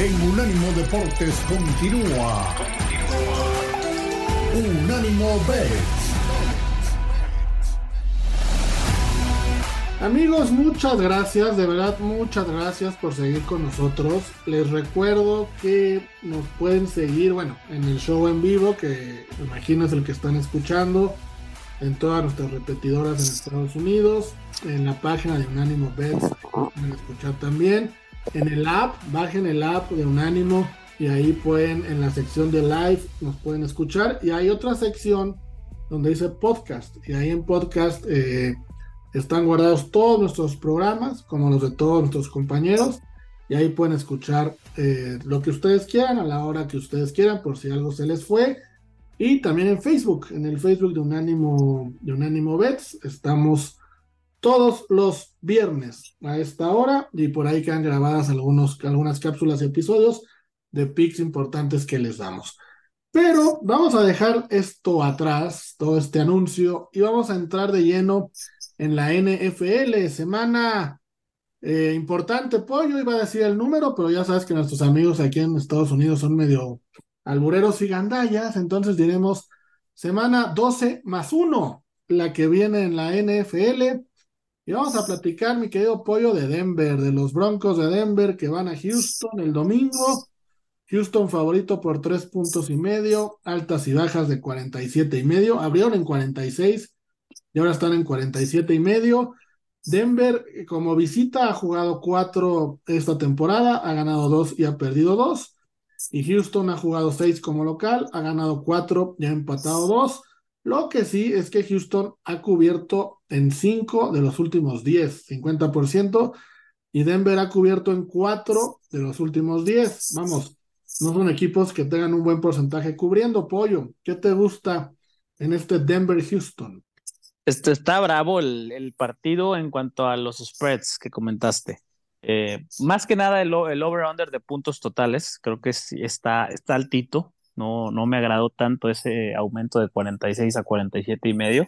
en Unánimo Deportes continúa. Unánimo Bets. Amigos, muchas gracias, de verdad muchas gracias por seguir con nosotros. Les recuerdo que nos pueden seguir, bueno, en el show en vivo, que imagino es el que están escuchando, en todas nuestras repetidoras en Estados Unidos, en la página de Unánimo Bets, pueden escuchar también, en el app, bajen el app de Unánimo y ahí pueden, en la sección de live, nos pueden escuchar. Y hay otra sección donde dice podcast. Y ahí en podcast... Eh, están guardados todos nuestros programas, como los de todos nuestros compañeros, y ahí pueden escuchar eh, lo que ustedes quieran a la hora que ustedes quieran, por si algo se les fue. Y también en Facebook, en el Facebook de Unánimo, de Unánimo Bets, estamos todos los viernes a esta hora y por ahí quedan grabadas algunos, algunas cápsulas y episodios de pics importantes que les damos. Pero vamos a dejar esto atrás, todo este anuncio, y vamos a entrar de lleno en la NFL. Semana eh, importante, Pollo, iba a decir el número, pero ya sabes que nuestros amigos aquí en Estados Unidos son medio albureros y gandallas, entonces diremos semana 12 más 1, la que viene en la NFL. Y vamos a platicar, mi querido Pollo, de Denver, de los Broncos de Denver que van a Houston el domingo. Houston favorito por tres puntos y medio, altas y bajas de 47 y medio, abrieron en 46 y ahora están en 47 y medio. Denver, eh, como visita, ha jugado cuatro esta temporada, ha ganado dos y ha perdido dos. Y Houston ha jugado seis como local, ha ganado cuatro y ha empatado dos. Lo que sí es que Houston ha cubierto en cinco de los últimos diez, 50%, y Denver ha cubierto en cuatro de los últimos diez. Vamos, no son equipos que tengan un buen porcentaje cubriendo pollo. ¿Qué te gusta en este Denver-Houston? Este, está bravo el, partido en cuanto a los spreads que comentaste. Eh, más que nada el, over-under de puntos totales, creo que está, está altito. No, no me agradó tanto ese aumento de 46 a 47 y medio.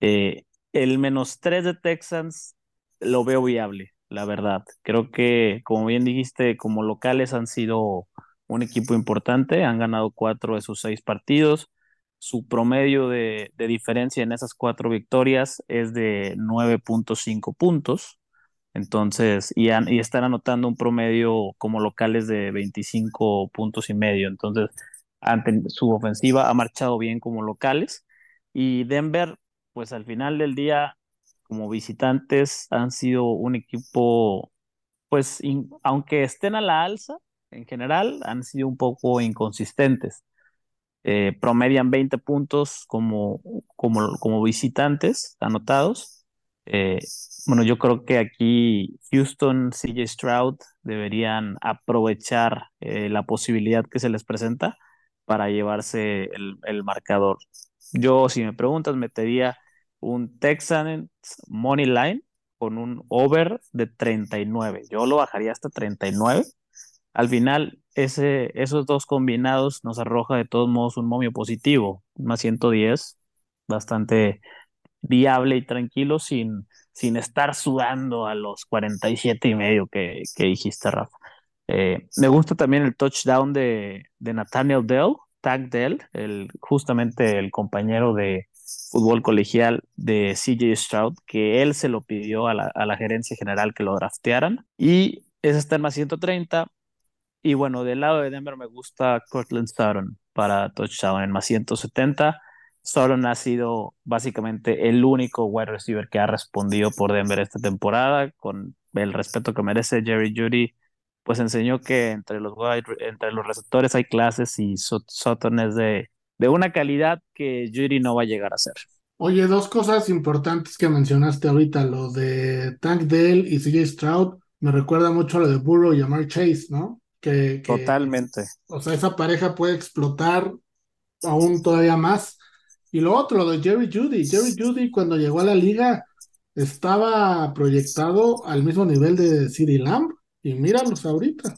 Eh, el menos 3 de Texans lo veo viable, la verdad. Creo que, como bien dijiste, como locales han sido un equipo importante, han ganado cuatro de sus seis partidos su promedio de, diferencia en esas cuatro victorias es de 9.5 puntos. Entonces, y, están anotando un promedio como locales de 25 puntos y medio. Entonces, su ofensiva ha marchado bien como locales. Y Denver, pues al final del día, como visitantes, han sido un equipo, pues, aunque estén a la alza, en general, han sido un poco inconsistentes. Eh, promedian 20 puntos como, como, como visitantes anotados. Eh, bueno, yo creo que aquí Houston, CJ Stroud deberían aprovechar eh, la posibilidad que se les presenta para llevarse el, marcador. Yo, si me preguntas, metería un Texans Money Line con un over de 39. Yo lo bajaría hasta 39 al final ese, esos dos combinados nos arroja de todos modos un momio positivo, más 110, bastante viable y tranquilo sin, sin estar sudando a los 47 y medio que, que dijiste, Rafa. Eh, me gusta también el touchdown de, de Nathaniel Dell, Tag Dell, el, justamente el compañero de fútbol colegial de CJ Stroud, que él se lo pidió a la, a la gerencia general que lo draftearan. Y ese está en más 130. Y bueno, del lado de Denver me gusta Cortland Sutton para touchdown en más 170. Sutton ha sido básicamente el único wide receiver que ha respondido por Denver esta temporada, con el respeto que merece Jerry Judy, pues enseñó que entre los, entre los receptores hay clases y Sutton es de, de una calidad que Judy no va a llegar a ser. Oye, dos cosas importantes que mencionaste ahorita, lo de Tank Dell y CJ Stroud, me recuerda mucho a lo de Burrow y Amar Chase, ¿no? Que, Totalmente. O sea, esa pareja puede explotar aún todavía más. Y lo otro, de Jerry Judy. Jerry Judy cuando llegó a la liga estaba proyectado al mismo nivel de CD Lamb. Y míralos ahorita.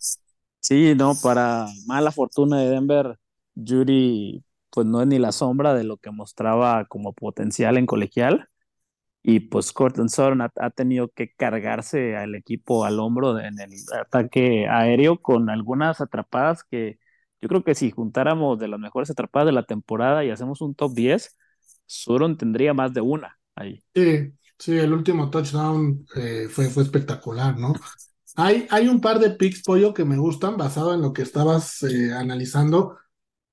Sí, no, para mala fortuna de Denver, Judy pues no es ni la sombra de lo que mostraba como potencial en colegial. y pues Sutton ha, ha, tenido que cargarse al equipo al hombro en el ataque aéreo con algunas atrapadas que yo creo que si juntáramos de las mejores atrapadas de la temporada y hacemos un top 10, Sutton tendría más de una ahí. Sí, sí, el último touchdown eh, fue, fue espectacular, ¿no? Hay, hay un par de picks, Pollo, que me gustan, basado en lo que estabas eh, analizando.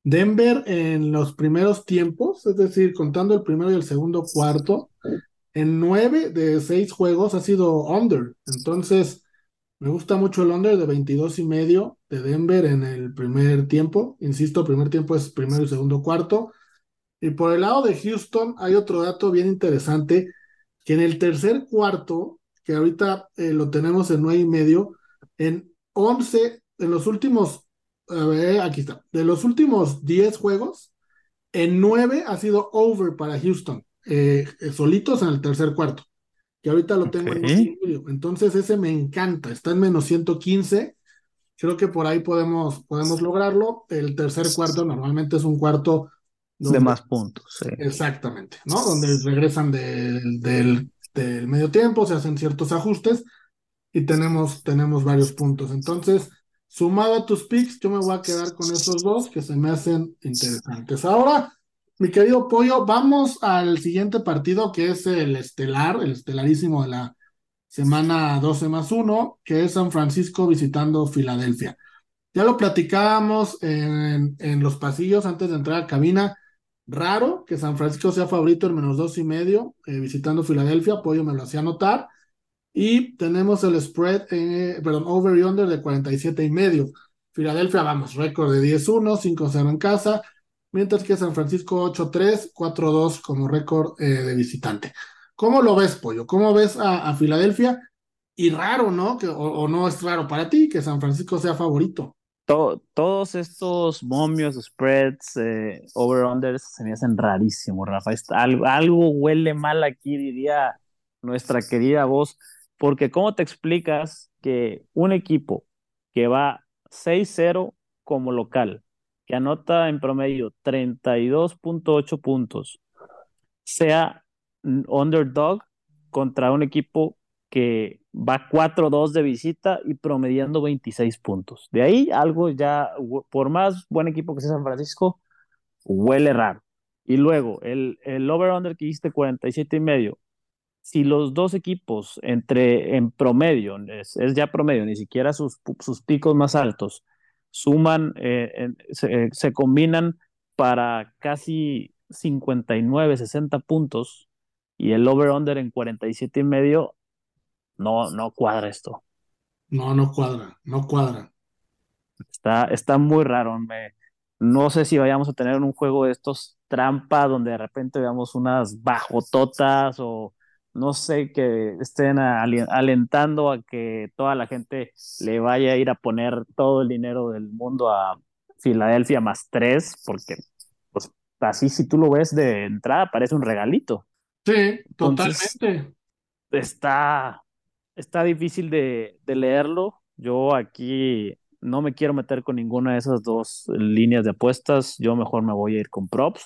Denver en los primeros tiempos, es decir, contando el primero y el segundo cuarto, en nueve de seis juegos ha sido under. Entonces, me gusta mucho el under de 22 y medio de Denver en el primer tiempo. Insisto, primer tiempo es primero y segundo cuarto. Y por el lado de Houston hay otro dato bien interesante, que en el tercer cuarto, que ahorita eh, lo tenemos en nueve y medio, en 11, en los últimos, a ver, aquí está, de los últimos 10 juegos, en nueve ha sido over para Houston. Eh, solitos en el tercer cuarto, que ahorita lo tengo en medio. Entonces ese me encanta, está en menos 115. Creo que por ahí podemos, podemos lograrlo. El tercer cuarto normalmente es un cuarto de más puntos. Exactamente, ¿no? Donde regresan del, del, del, medio tiempo, se hacen ciertos ajustes y tenemos, tenemos varios puntos. Entonces, sumado a tus picks, yo me voy a quedar con esos dos que se me hacen interesantes. Ahora, mi querido Pollo, vamos al siguiente partido que es el estelar, el estelarísimo de la semana 12 más 1, que es San Francisco visitando Filadelfia. Ya lo platicábamos en, en, los pasillos antes de entrar a cabina. Raro que San Francisco sea favorito en menos dos y medio eh, visitando Filadelfia. Pollo me lo hacía notar. Y tenemos el spread, eh, perdón, over y under de 47 y medio. Filadelfia, vamos, récord de 10-1, 5-0 en casa mientras que San Francisco 8-3, 4-2 como récord eh, de visitante. ¿Cómo lo ves, Pollo? ¿Cómo ves a, Filadelfia? Y raro, ¿no? O, no es raro para ti que San Francisco sea favorito. todos estos momios, spreads, eh, over-unders se me hacen rarísimos, Rafa. algo huele mal aquí, diría nuestra querida voz, porque ¿cómo te explicas que un equipo que va 6-0 como local, que anota en promedio 32.8 puntos, sea underdog contra un equipo que va 4-2 de visita y promediando 26 puntos. De ahí algo ya, por más buen equipo que sea San Francisco, huele raro. Y luego, el, el over-under que hiciste 47 y medio, si los dos equipos entre en promedio, es, es ya promedio, ni siquiera sus, sus picos más altos, suman, eh, eh, se, combinan para casi 59, 60 puntos y el over-under en 47 y medio, no, no cuadra esto. No, no cuadra, no cuadra. Está, está muy raro. Me, no sé si vayamos a tener un juego de estos trampa donde de repente veamos unas bajototas o no sé, que estén alentando a que toda la gente le vaya a ir a poner todo el dinero del mundo a Filadelfia más tres, porque pues así si tú lo ves de entrada parece un regalito. Sí, totalmente. está, está difícil de, de leerlo. Yo aquí no me quiero meter con ninguna de esas dos líneas de apuestas. Yo mejor me voy a ir con props.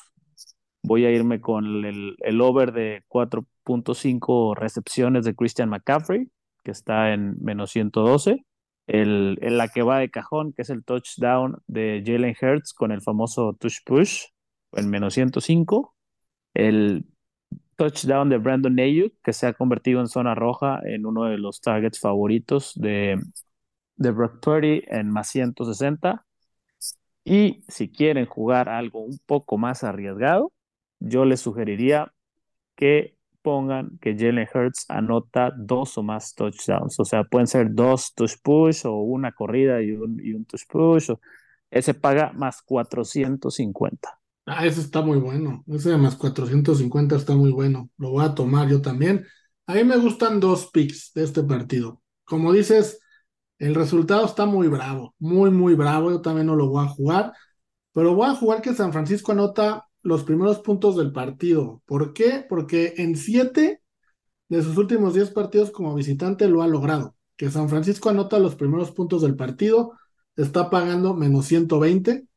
Voy a irme con el, el over de 4.5 recepciones de Christian McCaffrey, que está en menos 112. El, en la que va de cajón, que es el touchdown de Jalen Hurts con el famoso touch push, en menos 105. El touchdown de Brandon Ayuk, que se ha convertido en zona roja en uno de los targets favoritos de, de Brock Purdy en más 160. Y si quieren jugar algo un poco más arriesgado, yo les sugeriría que pongan que Jalen Hurts anota dos o más touchdowns. O sea, pueden ser dos touch push o una corrida y un, y un touch push. ese paga más 450. Ah, ese está muy bueno. Ese de más 450 está muy bueno. Lo voy a tomar yo también. A mí me gustan dos picks de este partido. Como dices, el resultado está muy bravo, muy, muy bravo. Yo también no lo voy a jugar, pero voy a jugar que San Francisco anota los primeros puntos del partido. ¿Por qué? Porque en siete de sus últimos diez partidos como visitante lo ha logrado. Que San Francisco anota los primeros puntos del partido, está pagando menos 120.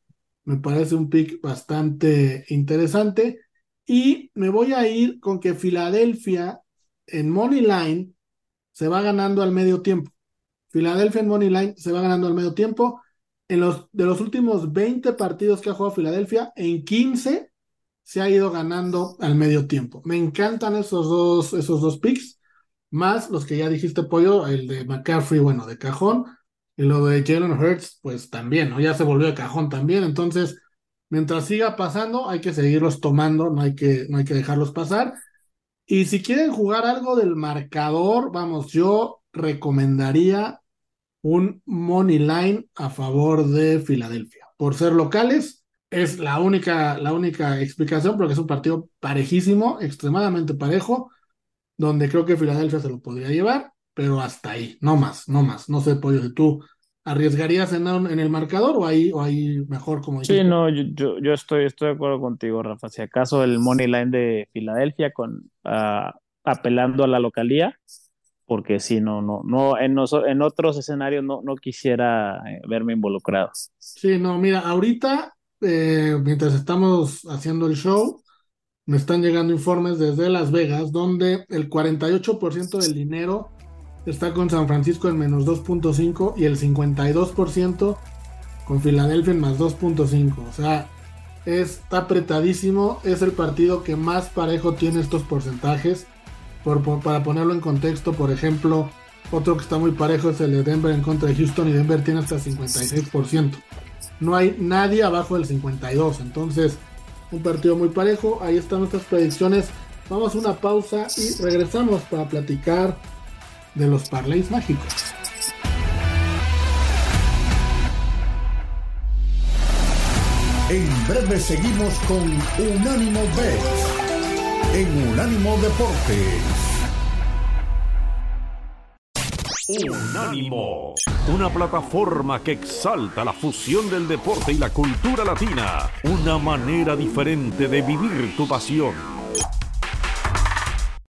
Me parece un pick bastante interesante. Y me voy a ir con que Filadelfia en Money Line se va ganando al medio tiempo. Filadelfia en Money Line se va ganando al medio tiempo. En los, de los últimos 20 partidos que ha jugado Filadelfia, en 15 se ha ido ganando al medio tiempo. Me encantan esos dos, esos dos picks, más los que ya dijiste, Pollo, el de McCaffrey, bueno, de cajón, y lo de Jalen Hurts, pues también, ¿no? Ya se volvió de cajón también, entonces, mientras siga pasando, hay que seguirlos tomando, no hay que, no hay que dejarlos pasar. Y si quieren jugar algo del marcador, vamos, yo recomendaría un money line a favor de Filadelfia. Por ser locales, es la única, la única explicación, porque es un partido parejísimo, extremadamente parejo, donde creo que Filadelfia se lo podría llevar, pero hasta ahí, no más, no más. No sé, Pollo, si tú arriesgarías en, en el marcador o ahí, o ahí mejor como Sí, no, yo, yo, estoy, estoy de acuerdo contigo, Rafa. Si acaso el money line de Filadelfia con uh, apelando a la localía, porque si no, no, no, en, en otros escenarios no, no quisiera eh, verme involucrado. Sí, no, mira, ahorita, eh, mientras estamos haciendo el show, me están llegando informes desde Las Vegas, donde el 48% del dinero está con San Francisco en menos 2.5 y el 52% con Filadelfia en más 2.5. O sea, está apretadísimo. Es el partido que más parejo tiene estos porcentajes. Por, para ponerlo en contexto, por ejemplo, otro que está muy parejo es el de Denver en contra de Houston y Denver tiene hasta 56%. No hay nadie abajo del 52%. Entonces, un partido muy parejo. Ahí están nuestras predicciones. Vamos a una pausa y regresamos para platicar de los parlays mágicos. En breve seguimos con Unánimo Bet en Unánimo Deportes. Unánimo, una plataforma que exalta la fusión del deporte y la cultura latina, una manera diferente de vivir tu pasión.